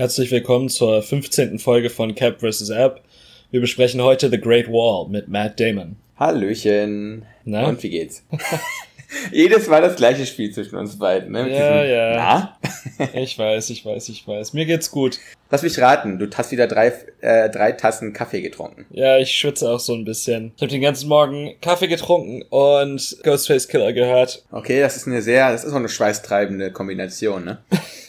Herzlich willkommen zur 15. Folge von Cap vs. App. Wir besprechen heute The Great Wall mit Matt Damon. Hallöchen. Na? Und wie geht's? Jedes Mal das gleiche Spiel zwischen uns beiden. Ne? Mit Ja, ja. Na? Ich weiß, ich weiß, ich weiß. Mir geht's gut. Lass mich raten, du hast wieder drei, äh, drei Tassen Kaffee getrunken. Ja, ich schwitze auch so ein bisschen. Ich habe den ganzen Morgen Kaffee getrunken und Ghostface Killer gehört. Okay, das ist eine sehr, das ist auch eine schweißtreibende Kombination, ne?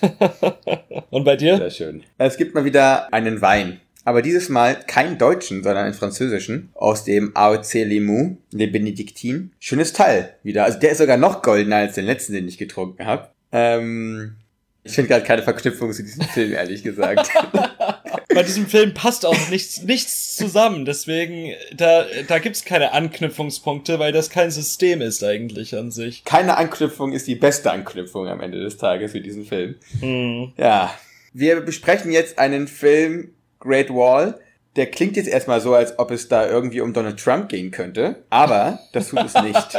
Und bei dir? Sehr schön. Es gibt mal wieder einen Wein. Aber dieses Mal keinen deutschen, sondern einen französischen. Aus dem AOC Limoux, Le Benedictine. Schönes Teil wieder. Also der ist sogar noch goldener als den letzten, den ich getrunken habe. Ähm, ich finde gerade keine Verknüpfung zu diesem Film, ehrlich gesagt. Bei diesem Film passt auch nichts, nichts zusammen. Deswegen, da, da gibt's keine Anknüpfungspunkte, weil das kein System ist eigentlich an sich. keine Anknüpfung ist die beste Anknüpfung am Ende des Tages für diesen Film. Hm. Ja. Wir besprechen jetzt einen Film Great Wall. Der klingt jetzt erstmal so, als ob es da irgendwie um Donald Trump gehen könnte. Aber das tut es nicht.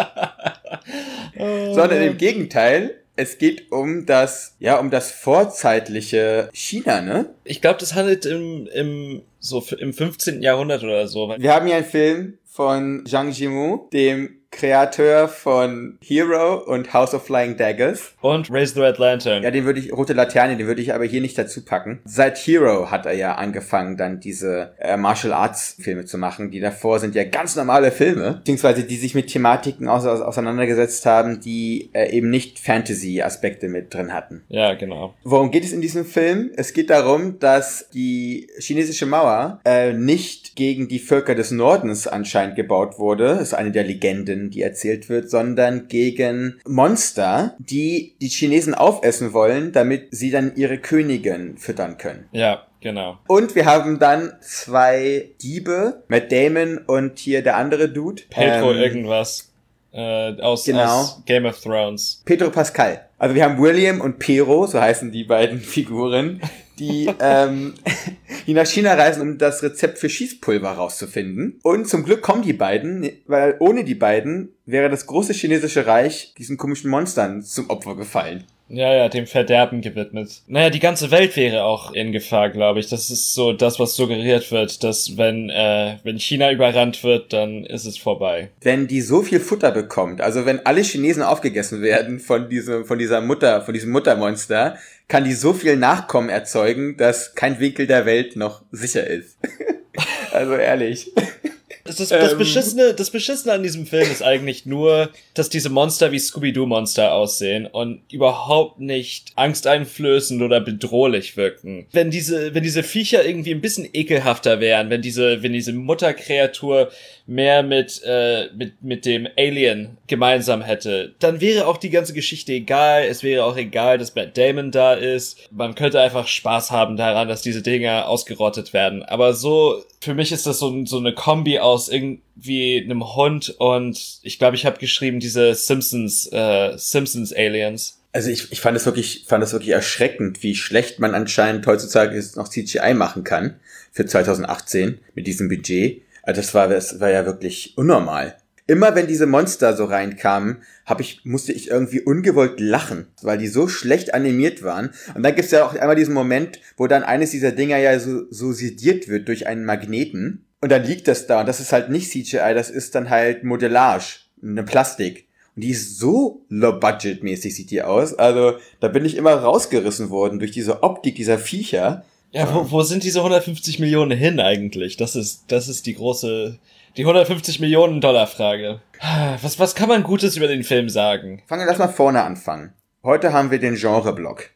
Sondern im Gegenteil, es geht um das, ja, um das vorzeitliche China, ne? Ich glaube, das handelt im, im, so im 15. Jahrhundert oder so. Wir haben hier einen Film von Zhang Yimou, dem Kreateur von Hero und House of Flying Daggers. Und Raise the Red Lantern. Ja, den würde ich, Rote Laterne, den würde ich aber hier nicht dazu packen. Seit Hero hat er ja angefangen, dann diese äh, Martial Arts Filme zu machen. Die davor sind ja ganz normale Filme, beziehungsweise die sich mit Thematiken aus, aus, auseinandergesetzt haben, die äh, eben nicht Fantasy-Aspekte mit drin hatten. Ja, genau. Worum geht es in diesem Film? Es geht darum, dass die chinesische Mauer äh, nicht gegen die Völker des Nordens anscheinend gebaut wurde, das ist eine der Legenden, die erzählt wird, sondern gegen Monster, die die Chinesen aufessen wollen, damit sie dann ihre Königin füttern können. Ja, genau. Und wir haben dann zwei Diebe, Matt Damon und hier der andere Dude. Pedro Ähm, irgendwas. Äh, aus, genau. aus Game of Thrones. Pedro Pascal. Also wir haben William und Pero, so heißen die beiden Figuren, die, ähm, die nach China reisen, um das Rezept für Schießpulver rauszufinden. Und zum Glück kommen die beiden, weil ohne die beiden wäre das große chinesische Reich diesen komischen Monstern zum Opfer gefallen. Ja, ja, dem Verderben gewidmet. Naja, die ganze Welt wäre auch in Gefahr, glaube ich. Das ist so das, was suggeriert wird, dass wenn, äh, wenn China überrannt wird, dann ist es vorbei. Wenn die so viel Futter bekommt, also wenn alle Chinesen aufgegessen werden von diesem, von dieser Mutter, von diesem Muttermonster, kann die so viel Nachkommen erzeugen, dass kein Winkel der Welt noch sicher ist. also ehrlich. Das, das, Ähm. Beschissene, das Beschissene an diesem Film ist eigentlich nur, dass diese Monster wie Scooby-Doo-Monster aussehen und überhaupt nicht angsteinflößend oder bedrohlich wirken. Wenn diese, wenn diese Viecher irgendwie ein bisschen ekelhafter wären, wenn diese, wenn diese Mutterkreatur mehr mit, äh, mit, mit dem Alien gemeinsam hätte, dann wäre auch die ganze Geschichte egal. Es wäre auch egal, dass Matt Damon da ist. Man könnte einfach Spaß haben daran, dass diese Dinger ausgerottet werden. Aber so, für mich ist das so, so eine Kombi aus irgendwie einem Hund und ich glaube, ich habe geschrieben, diese Simpsons, äh, Simpsons Aliens. Also ich, ich fand es wirklich, fand es wirklich erschreckend, wie schlecht man anscheinend heutzutage noch CGI machen kann für 2018 mit diesem Budget. Also das war, das war ja wirklich unnormal. Immer wenn diese Monster so reinkamen, hab ich, musste ich irgendwie ungewollt lachen, weil die so schlecht animiert waren. Und dann gibt's ja auch einmal diesen Moment, wo dann eines dieser Dinger ja so, so sediert wird durch einen Magneten. Und dann liegt das da. Und das ist halt nicht CGI, das ist dann halt Modellage, eine Plastik. Und die ist so low-budget-mäßig sieht die aus. Also da bin ich immer rausgerissen worden durch diese Optik dieser Viecher. Ja, wo, wo sind diese 150 Millionen hin eigentlich? Das ist, das ist die große, die 150 Millionen Dollar Frage. Was, was kann man Gutes über den Film sagen? Fangen wir lass mal vorne anfangen. Heute haben wir den Genre-Block.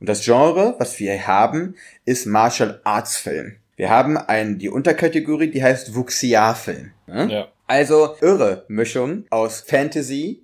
Und das Genre, was wir haben, ist Martial Arts Film. Wir haben einen, die Unterkategorie, die heißt Wuxia-Film. Ne? Ja. Also irre Mischung aus Fantasy,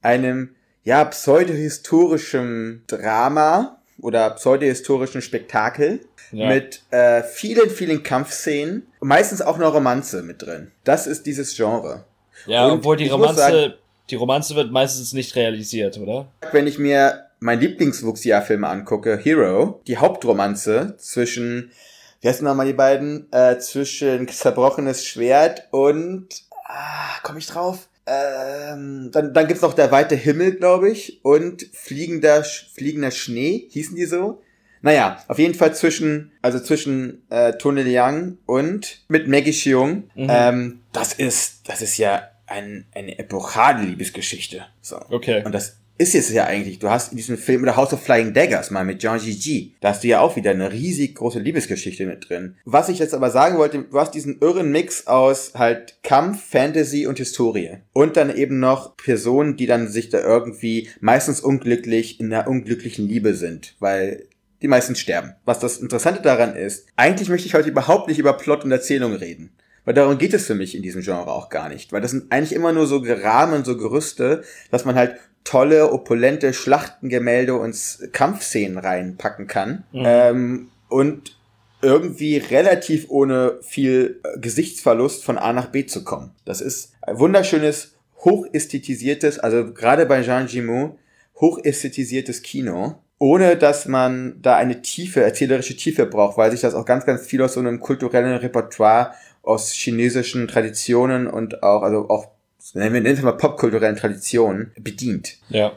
einem ja pseudohistorischem Drama oder pseudohistorischen Spektakel Ja. mit äh, vielen, vielen Kampfszenen. Meistens auch eine Romanze mit drin. Das ist dieses Genre. Ja, Und obwohl die Romanze, sagen- die Romanze wird meistens nicht realisiert, oder? Wenn ich mir mein Lieblingswuchsjahr-Film angucke, Hero, die Hauptromanze zwischen, wie heißen nochmal die beiden? Äh, zwischen Zerbrochenes Schwert und, ah, komm ich drauf? Ähm, dann, dann gibt's noch Der weite Himmel, glaube ich, und Fliegender, Fliegender Schnee, hießen die so? Naja, auf jeden Fall zwischen, also zwischen äh, Tony Leung und mit Maggie Cheung. Mhm. Ähm, das ist, das ist ja ein, eine epochale Liebesgeschichte. So. Okay. Und das ist jetzt ja eigentlich, du hast in diesem Film oder House of Flying Daggers mal mit Jean Gigi, da hast du ja auch wieder eine riesig große Liebesgeschichte mit drin. Was ich jetzt aber sagen wollte, du hast diesen irren Mix aus halt Kampf, Fantasy und Historie. Und dann eben noch Personen, die dann sich da irgendwie meistens unglücklich in einer unglücklichen Liebe sind, weil die meisten sterben. Was das Interessante daran ist, eigentlich möchte ich heute überhaupt nicht über Plot und Erzählung reden. Weil darum geht es für mich in diesem Genre auch gar nicht. Weil das sind eigentlich immer nur so Rahmen, so Gerüste, dass man halt tolle, opulente Schlachtengemälde und Kampfszenen reinpacken kann. Ähm, und irgendwie relativ ohne viel äh, Gesichtsverlust von A nach B zu kommen. Das ist ein wunderschönes, hochästhetisiertes, also gerade bei Jean Gimou, hochästhetisiertes Kino, ohne dass man da eine tiefe, erzählerische Tiefe braucht, weil sich das auch ganz, ganz viel aus so einem kulturellen Repertoire aus chinesischen Traditionen und auch, also auch, nennen wir es mal popkulturellen Traditionen bedient. Ja.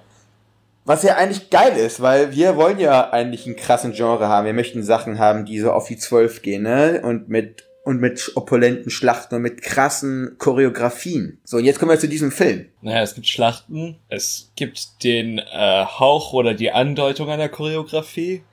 Was ja eigentlich geil ist, weil wir wollen ja eigentlich einen krassen Genre haben. Wir möchten Sachen haben, die so auf die Zwölf gehen, ne? Und mit, und mit opulenten Schlachten und mit krassen Choreografien. So, und jetzt kommen wir zu diesem Film. Naja, es gibt Schlachten, es gibt den äh, Hauch oder die Andeutung einer Choreografie.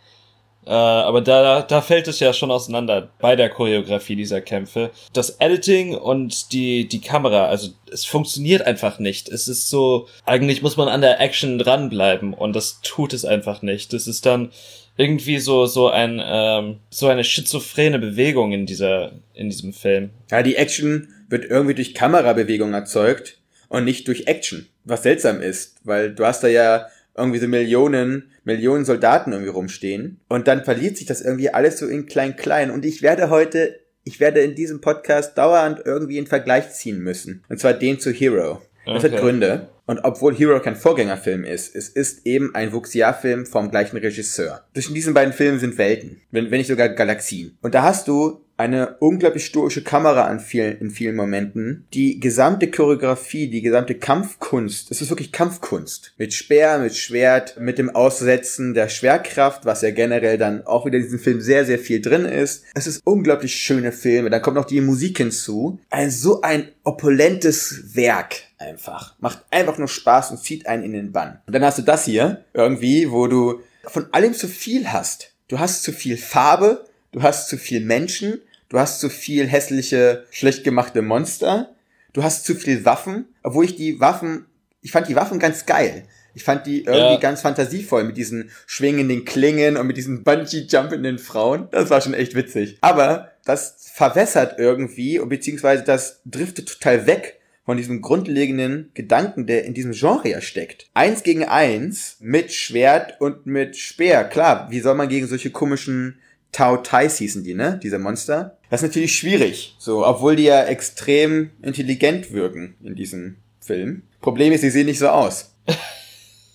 Äh, aber da, da fällt es ja schon auseinander bei der Choreografie dieser Kämpfe. Das Editing und die, die Kamera, also es funktioniert einfach nicht. Es ist so, eigentlich muss man an der Action dranbleiben und das tut es einfach nicht. Das ist dann irgendwie so, so ein, ähm, so eine schizophrene Bewegung in dieser, in diesem Film. Ja, die Action wird irgendwie durch Kamerabewegung erzeugt und nicht durch Action. Was seltsam ist, weil du hast da ja irgendwie so Millionen, Millionen Soldaten irgendwie rumstehen und dann verliert sich das irgendwie alles so in klein klein und ich werde heute, ich werde in diesem Podcast dauernd irgendwie einen Vergleich ziehen müssen. Und zwar den zu Hero. Das Okay. hat Gründe. Und obwohl Hero kein Vorgängerfilm ist, es ist eben ein Wuxia-Film vom gleichen Regisseur. Zwischen diesen beiden Filmen sind Welten, wenn, wenn nicht sogar Galaxien. Und da hast du eine unglaublich stoische Kamera an vielen, in vielen Momenten. Die gesamte Choreografie, die gesamte Kampfkunst, es ist wirklich Kampfkunst. Mit Speer, mit Schwert, mit dem Aussetzen der Schwerkraft, was ja generell dann auch wieder in diesem Film sehr, sehr viel drin ist. Es ist unglaublich schöne Filme. Dann kommt noch die Musik hinzu. Ein, so ein opulentes Werk einfach. Macht einfach nur Spaß und zieht einen in den Bann. Und dann hast du das hier irgendwie, wo du von allem zu viel hast. Du hast zu viel Farbe, du hast zu viel Menschen, du hast zu viel hässliche, schlecht gemachte Monster, du hast zu viel Waffen, obwohl ich die Waffen, ich fand die Waffen ganz geil. Ich fand die irgendwie Ja. ganz fantasievoll mit diesen schwingenden Klingen und mit diesen Bungee-jumpenden Frauen. Das war schon echt witzig. Aber das verwässert irgendwie, und beziehungsweise das driftet total weg von diesem grundlegenden Gedanken, der in diesem Genre ja steckt. Eins gegen eins mit Schwert und mit Speer. Klar, wie soll man gegen solche komischen Tao Tais hießen die, ne? Diese Monster. Das ist natürlich schwierig. So, obwohl die ja extrem intelligent wirken in diesem Film. Problem ist, sie sehen nicht so aus.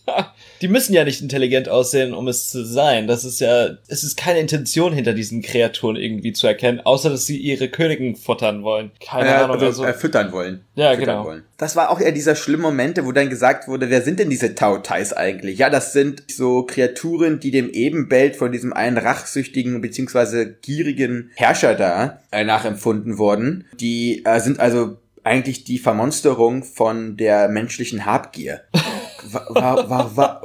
Die müssen ja nicht intelligent aussehen, um es zu sein. Das ist ja, es ist keine Intention hinter diesen Kreaturen irgendwie zu erkennen, außer dass sie ihre Königin futtern wollen. Keine äh, Ahnung. also, Also, äh, füttern wollen. Ja, füttern genau. Wollen. Das war auch eher dieser schlimme Momente, wo dann gesagt wurde, wer sind denn diese Tao Tais eigentlich? Ja, das sind so Kreaturen, die dem Ebenbild von diesem einen rachsüchtigen bzw. gierigen Herrscher da äh, nachempfunden wurden. Die äh, sind also eigentlich die Vermonsterung von der menschlichen Habgier. Wa wa wa wa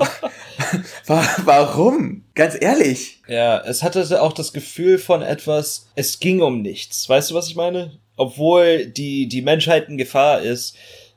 wa warum? Ganz ehrlich. ja, es hatte auch das Gefühl von etwas, es ging um nichts. Weißt du, was ich meine? Obwohl die, die Menschheit in Gefahr ist,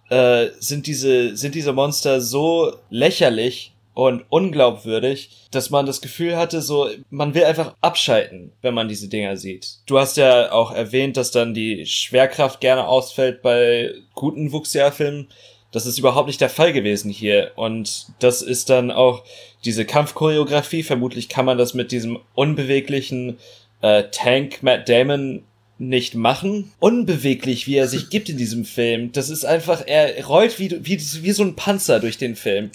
äh, sind diese, sind diese Monster so lächerlich und unglaubwürdig, dass man das Gefühl hatte, so, man will einfach abschalten, wenn man diese Dinger sieht. Du hast ja auch erwähnt, dass dann die Schwerkraft gerne ausfällt bei guten Wuxia-Filmen. Das ist überhaupt nicht der Fall gewesen hier. Und das ist dann auch diese Kampfchoreografie. Vermutlich kann man das mit diesem unbeweglichen äh, Tank Matt Damon nicht machen. Unbeweglich, wie er sich gibt in diesem Film. Das ist einfach, er rollt wie, wie, wie so ein Panzer durch den Film.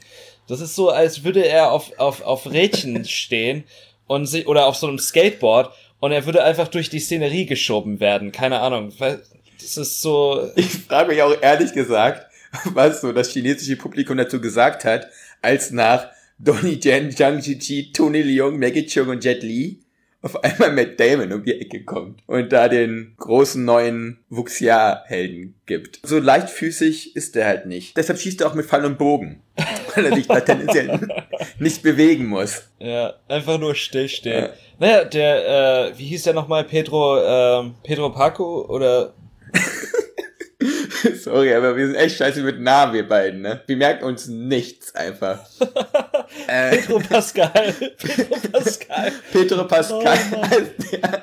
Das ist so, als würde er auf, auf, auf Rädchen stehen und sich, oder auf so einem Skateboard und er würde einfach durch die Szenerie geschoben werden. Keine Ahnung. Das ist so. Ich frage mich auch ehrlich gesagt, was so das chinesische Publikum dazu gesagt hat, als nach Donnie Yen, Zhang Ziqi, Tony Leung, Maggie Chung und Jet Li auf einmal Matt Damon um die Ecke kommt und da den großen neuen Wuxia-Helden gibt. So leichtfüßig ist er halt nicht. Deshalb schießt er auch mit Fall und Bogen, weil er sich da tendenziell nicht bewegen muss. Ja, einfach nur stillstehen. Ja. Naja, der, äh, wie hieß der nochmal? Pedro, äh, Pedro Paco oder Sorry, aber wir sind echt scheiße mit Namen, wir beiden, ne? Wir merken uns nichts einfach. äh, Pedro Pascal. Pedro Pascal. Pedro Pascal oh, heißt der.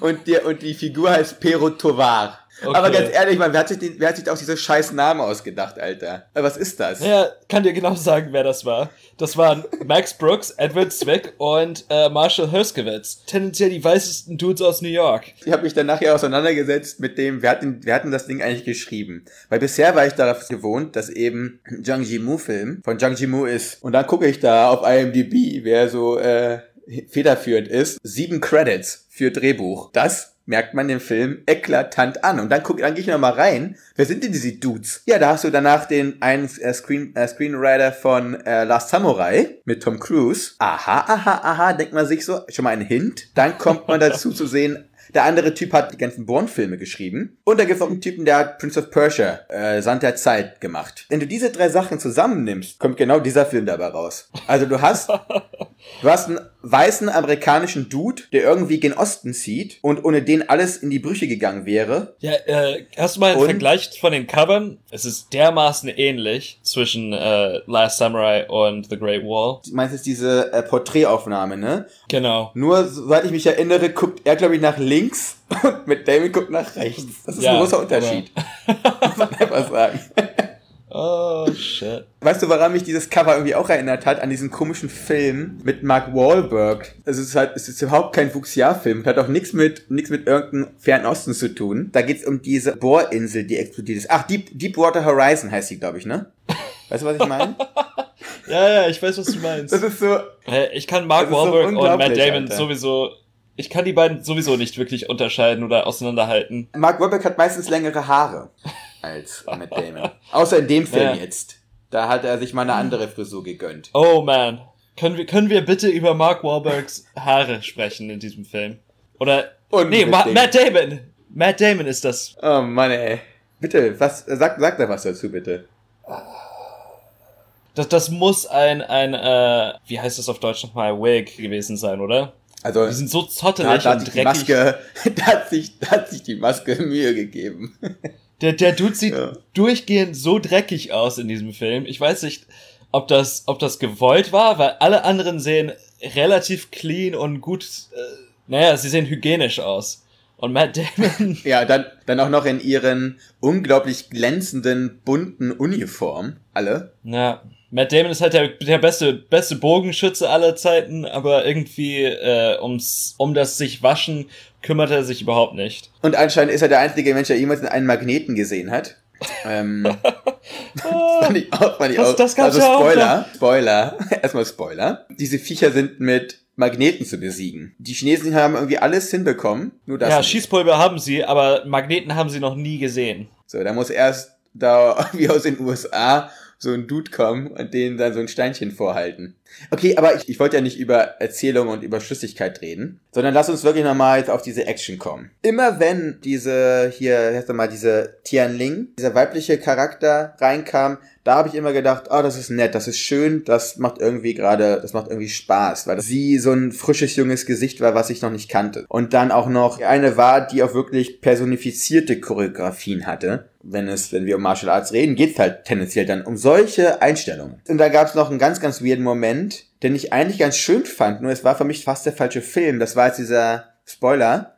Und, der, und die Figur heißt Pero Tovar. Okay. Aber ganz ehrlich, man, wer hat sich, den, wer hat sich auch diese scheiß Namen ausgedacht, Alter? Was ist das? Ja, kann dir genau sagen, wer das war. Das waren Max Brooks, Edward Zwick und äh, Marshall Herskowitz. Tendenziell die weißesten Dudes aus New York. Ich habe mich dann nachher auseinandergesetzt mit dem, wer hat, den, wer hat denn das Ding eigentlich geschrieben? Weil bisher war ich darauf gewohnt, dass eben Zhang Yimou-Film von Zhang Yimou ist. Und dann gucke ich da auf IMDb, wer so äh, federführend ist. Sieben Credits für Drehbuch. Das merkt man den Film eklatant an. Und dann guck, dann gehe ich noch mal rein. Wer sind denn diese Dudes? Ja, da hast du danach den einen äh, Screen, äh, Screenwriter von äh, Last Samurai mit Tom Cruise. Aha, aha, aha, denkt man sich so, schon mal ein Hint. Dann kommt man dazu zu sehen, der andere Typ hat die ganzen Bourne-Filme geschrieben. Und da gibt es auch einen Typen, der hat Prince of Persia, äh, Sand der Zeit gemacht. Wenn du diese drei Sachen zusammennimmst, kommt genau dieser Film dabei raus. Also du hast, du hast einen weißen amerikanischen Dude, der irgendwie gen Osten zieht und ohne den alles in die Brüche gegangen wäre. Ja, äh, hast du mal einen und? Vergleich von den Covern? Es ist dermaßen ähnlich zwischen äh, Last Samurai und The Great Wall. Du meinst jetzt diese äh, Porträtaufnahme, ne? Genau. Nur, soweit ich mich erinnere, guckt er, glaube ich, nach links und mit Damon guckt nach rechts. Das ist ja, ein großer Unterschied. Muss man einfach sagen. Oh, shit. Weißt du, woran mich dieses Cover irgendwie auch erinnert hat? An diesen komischen Film mit Mark Wahlberg. Also es ist halt, es ist überhaupt kein Fuchsia-Film. Hat auch nichts mit, nichts mit irgendeinem Fernosten zu tun. Da geht's um diese Bohrinsel, die explodiert ist. Ach, Deep, Deepwater Horizon heißt sie, glaube ich, ne? Weißt du, was ich meine? ja, ja, ich weiß, was du meinst. Das ist so. Ich kann Mark Wahlberg so und Matt Damon Alter. sowieso ich kann die beiden sowieso nicht wirklich unterscheiden oder auseinanderhalten. Mark Wahlberg hat meistens längere Haare als Matt Damon. Außer in dem Film ja. jetzt. Da hat er sich mal eine andere Frisur gegönnt. Oh man. Können wir, können wir bitte über Mark Wahlbergs Haare sprechen in diesem Film? Oder. Und nee, Ma Matt Damon. Matt Damon ist das. Oh Mann, ey. Bitte, was, sag, sag da was dazu, bitte. Das, das muss ein, ein, äh, wie heißt das auf Deutsch nochmal, Wig gewesen sein, oder? Also, die sind so zottelig da, da und dreckig. Maske, da, hat sich, da hat sich die Maske Mühe gegeben. Der, der Dude sieht ja. durchgehend so dreckig aus in diesem Film. Ich weiß nicht, ob das, ob das gewollt war, weil alle anderen sehen relativ clean und gut, äh, naja, sie sehen hygienisch aus. Und Matt Damon. Ja, dann, dann auch noch in ihren unglaublich glänzenden, bunten Uniform. Alle. Ja. Matt Damon ist halt der, der beste, beste Bogenschütze aller Zeiten, aber irgendwie äh, ums, um das sich waschen kümmert er sich überhaupt nicht. Und anscheinend ist er der einzige Mensch, der jemals einen Magneten gesehen hat. ähm, das fand ich auch, fand ich das, auch. Das also Spoiler, auch Spoiler, erstmal Spoiler. Diese Viecher sind mit Magneten zu besiegen. Die Chinesen haben irgendwie alles hinbekommen, nur das. Ja, nicht. Schießpulver haben sie, aber Magneten haben sie noch nie gesehen. So, da muss erst da wie aus den USA so ein Dude kommen und denen dann so ein Steinchen vorhalten. Okay, aber ich, ich wollte ja nicht über Erzählung und über Schlüssigkeit reden, sondern lass uns wirklich nochmal jetzt auf diese Action kommen. Immer wenn diese, hier, heißt mal, diese Tianling, dieser weibliche Charakter reinkam, da habe ich immer gedacht, oh, das ist nett, das ist schön, das macht irgendwie gerade, das macht irgendwie Spaß, weil sie so ein frisches, junges Gesicht war, was ich noch nicht kannte. Und dann auch noch eine war, die auch wirklich personifizierte Choreografien hatte. Wenn es, wenn wir um Martial Arts reden, geht's halt tendenziell dann um solche Einstellungen. Und da gab's noch einen ganz, ganz weirden Moment, den ich eigentlich ganz schön fand, nur es war für mich fast der falsche Film. Das war jetzt dieser Spoiler,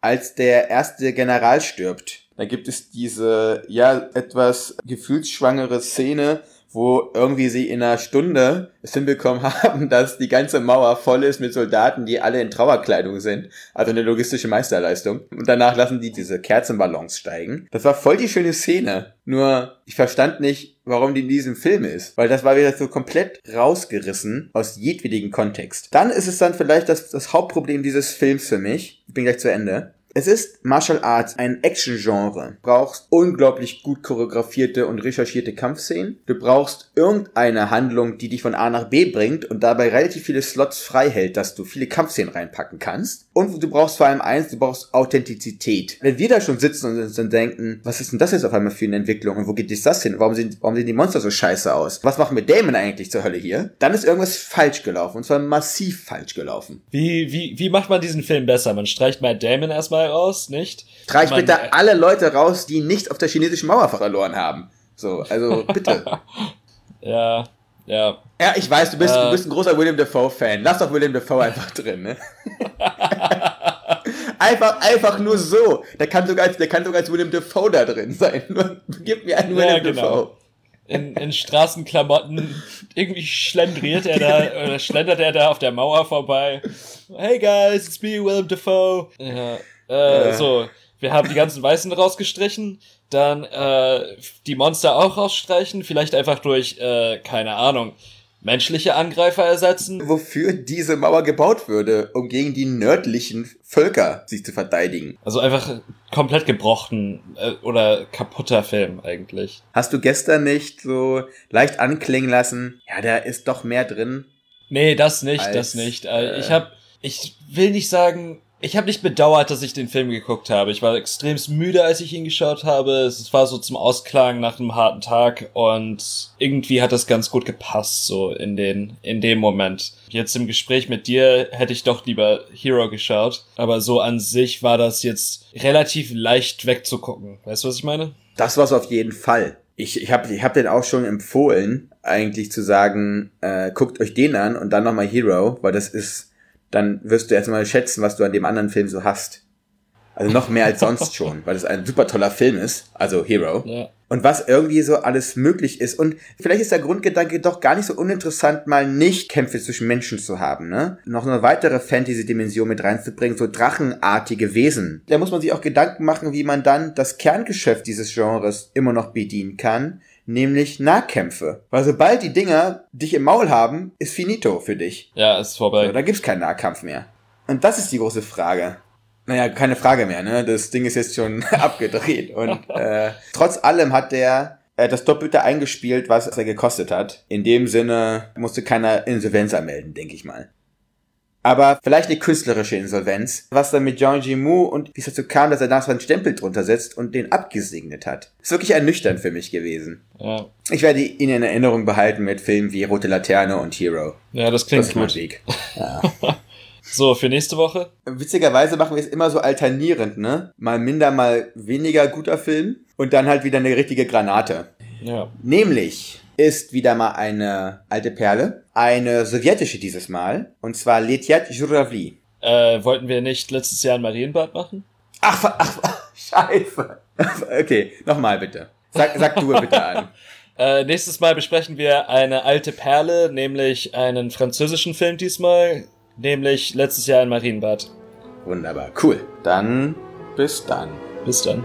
als der erste General stirbt Da gibt es diese, ja, etwas gefühlsschwangere Szene, wo irgendwie sie in einer Stunde es hinbekommen haben, dass die ganze Mauer voll ist mit Soldaten, die alle in Trauerkleidung sind. Also eine logistische Meisterleistung. Und danach lassen die diese Kerzenballons steigen. Das war voll die schöne Szene. Nur, ich verstand nicht, warum die in diesem Film ist. Weil das war wieder so komplett rausgerissen aus jedwedigen Kontext. Dann ist es dann vielleicht das, das Hauptproblem dieses Films für mich. Ich bin gleich zu Ende. Es ist Martial Arts, ein Action-Genre. Du brauchst unglaublich gut choreografierte und recherchierte Kampfszenen. Du brauchst irgendeine Handlung, die dich von A nach B bringt und dabei relativ viele Slots frei hält, dass du viele Kampfszenen reinpacken kannst. Und du brauchst vor allem eins, du brauchst Authentizität. Wenn wir da schon sitzen und uns dann denken, was ist denn das jetzt auf einmal für eine Entwicklung und wo geht das hin? Warum sehen, warum sehen die Monster so scheiße aus? Was machen wir Damon eigentlich zur Hölle hier? Dann ist irgendwas falsch gelaufen und zwar massiv falsch gelaufen. Wie, wie, wie macht man diesen Film besser? Man streicht Matt Damon erstmal raus, nicht? Streich Man- bitte alle Leute raus, die nicht auf der chinesischen Mauer verloren haben. So, also bitte. Ja, ja. ja, ich weiß, du bist, Äh. du bist ein großer William Dafoe-Fan. Lass doch William Dafoe einfach drin, ne? einfach, einfach nur so. Der kann sogar als, der kann sogar als William Dafoe da drin sein. Nur, gib mir einen Ja, William genau. Dafoe. In, in Straßenklamotten irgendwie schlendriert er da oder schlendert er da auf der Mauer vorbei. Hey guys, it's me, Willem Dafoe. Ja, äh, Äh. So, wir haben die ganzen Weißen rausgestrichen, dann äh, die Monster auch rausstreichen, vielleicht einfach durch, äh, keine Ahnung, menschliche Angreifer ersetzen. Wofür diese Mauer gebaut würde, um gegen die nördlichen Völker sich zu verteidigen. Also einfach komplett gebrochen äh, oder kaputter Film eigentlich. Hast du gestern nicht so leicht anklingen lassen, ja, da ist doch mehr drin. Nee, das nicht, Als, das nicht. Äh, äh, ich hab, ich will nicht sagen, ich habe nicht bedauert, dass ich den Film geguckt habe. Ich war extremst müde, als ich ihn geschaut habe. Es war so zum Ausklang nach einem harten Tag und irgendwie hat das ganz gut gepasst so in den in dem Moment. Jetzt im Gespräch mit dir hätte ich doch lieber Hero geschaut, aber so an sich war das jetzt relativ leicht wegzugucken. Weißt du, was ich meine? Das war's auf jeden Fall. Ich, ich habe ich hab den auch schon empfohlen, eigentlich zu sagen, äh, guckt euch den an und dann nochmal Hero, weil das ist, dann wirst du erst mal schätzen, was du an dem anderen Film so hast. Also noch mehr als sonst schon, weil es ein super toller Film ist, also Hero. Ja. Und was irgendwie so alles möglich ist. Und vielleicht ist der Grundgedanke doch gar nicht so uninteressant, mal nicht Kämpfe zwischen Menschen zu haben, ne? Noch eine weitere Fantasy-Dimension mit reinzubringen, so drachenartige Wesen. Da muss man sich auch Gedanken machen, wie man dann das Kerngeschäft dieses Genres immer noch bedienen kann, nämlich Nahkämpfe. Weil sobald die Dinger dich im Maul haben, ist finito für dich. Ja, ist vorbei. So, da gibt's keinen Nahkampf mehr. Und das ist die große Frage. Naja, keine Frage mehr, ne? Das Ding ist jetzt schon abgedreht. Und äh, trotz allem hat der äh, das Doppelte eingespielt, was er gekostet hat. In dem Sinne musste keiner Insolvenz anmelden, denke ich mal. Aber vielleicht eine künstlerische Insolvenz, was dann mit Jean Jimu und wie es dazu kam, dass er da so einen Stempel drunter setzt und den abgesegnet hat. Ist wirklich ernüchternd für mich gewesen. Ja, Ich werde ihn in Erinnerung behalten mit Filmen wie Rote Laterne und Hero. ja das klingt Das gut. Weg. So, für nächste Woche? Witzigerweise machen wir es immer so alternierend, ne? Mal minder, mal weniger guter Film und dann halt wieder eine richtige Granate. Ja. Nämlich ist wieder mal eine alte Perle, eine sowjetische dieses Mal, und zwar Letyat Juravli. Äh, wollten wir nicht letztes Jahr ein Marienbad machen? Ach, ach, ach, scheiße. Okay, nochmal bitte. Sag, sag du bitte an. Äh, nächstes Mal besprechen wir eine alte Perle, nämlich einen französischen Film diesmal, nämlich letztes Jahr ein Marienbad. Wunderbar, cool. Dann bis dann. Bis dann.